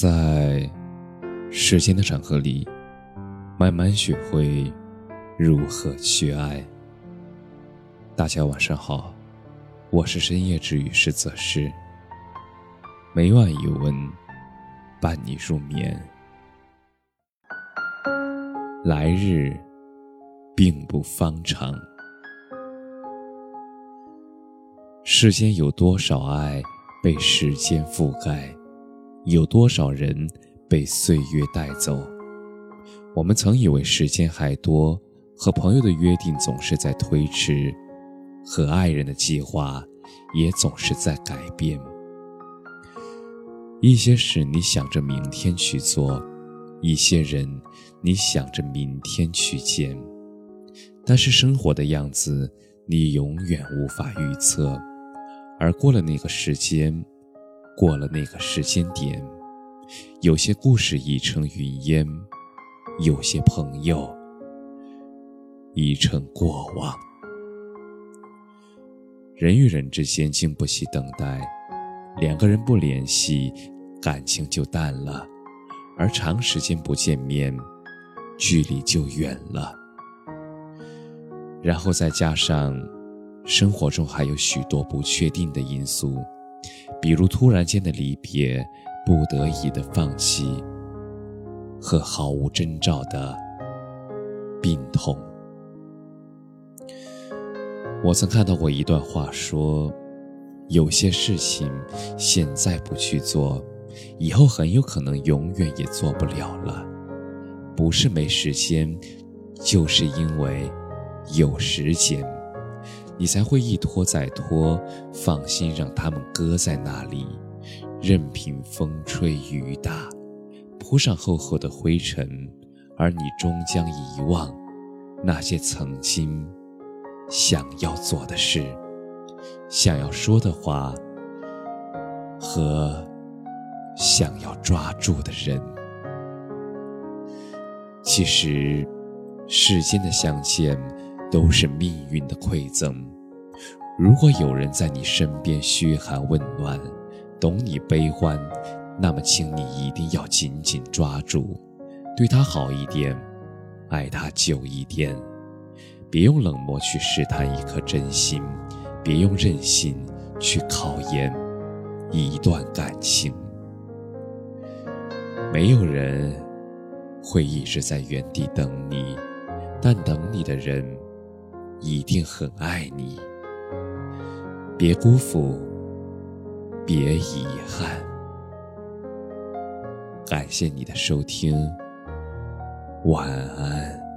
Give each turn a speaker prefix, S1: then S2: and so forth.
S1: 在时间的长河里，慢慢学会如何去爱。大家晚上好，我是深夜治愈师泽师，每晚一问，伴你入眠。来日并不方长，世间有多少爱被时间覆盖？有多少人被岁月带走？我们曾以为时间还多，和朋友的约定总是在推迟，和爱人的计划也总是在改变。一些事你想着明天去做，一些人你想着明天去见，但是生活的样子你永远无法预测，而过了那个时间。过了那个时间点，有些故事已成云烟，有些朋友已成过往。人与人之间经不起等待，两个人不联系，感情就淡了；而长时间不见面，距离就远了。然后再加上生活中还有许多不确定的因素。比如突然间的离别，不得已的放弃，和毫无征兆的病痛。我曾看到过一段话，说有些事情现在不去做，以后很有可能永远也做不了了。不是没时间，就是因为有时间。你才会一拖再拖，放心让他们搁在那里，任凭风吹雨打，铺上厚厚的灰尘，而你终将遗忘那些曾经想要做的事、想要说的话和想要抓住的人。其实，世间的相见。都是命运的馈赠。如果有人在你身边嘘寒问暖，懂你悲欢，那么请你一定要紧紧抓住，对他好一点，爱他久一点。别用冷漠去试探一颗真心，别用任性去考验一段感情。没有人会一直在原地等你，但等你的人。一定很爱你，别辜负，别遗憾。感谢你的收听，晚安。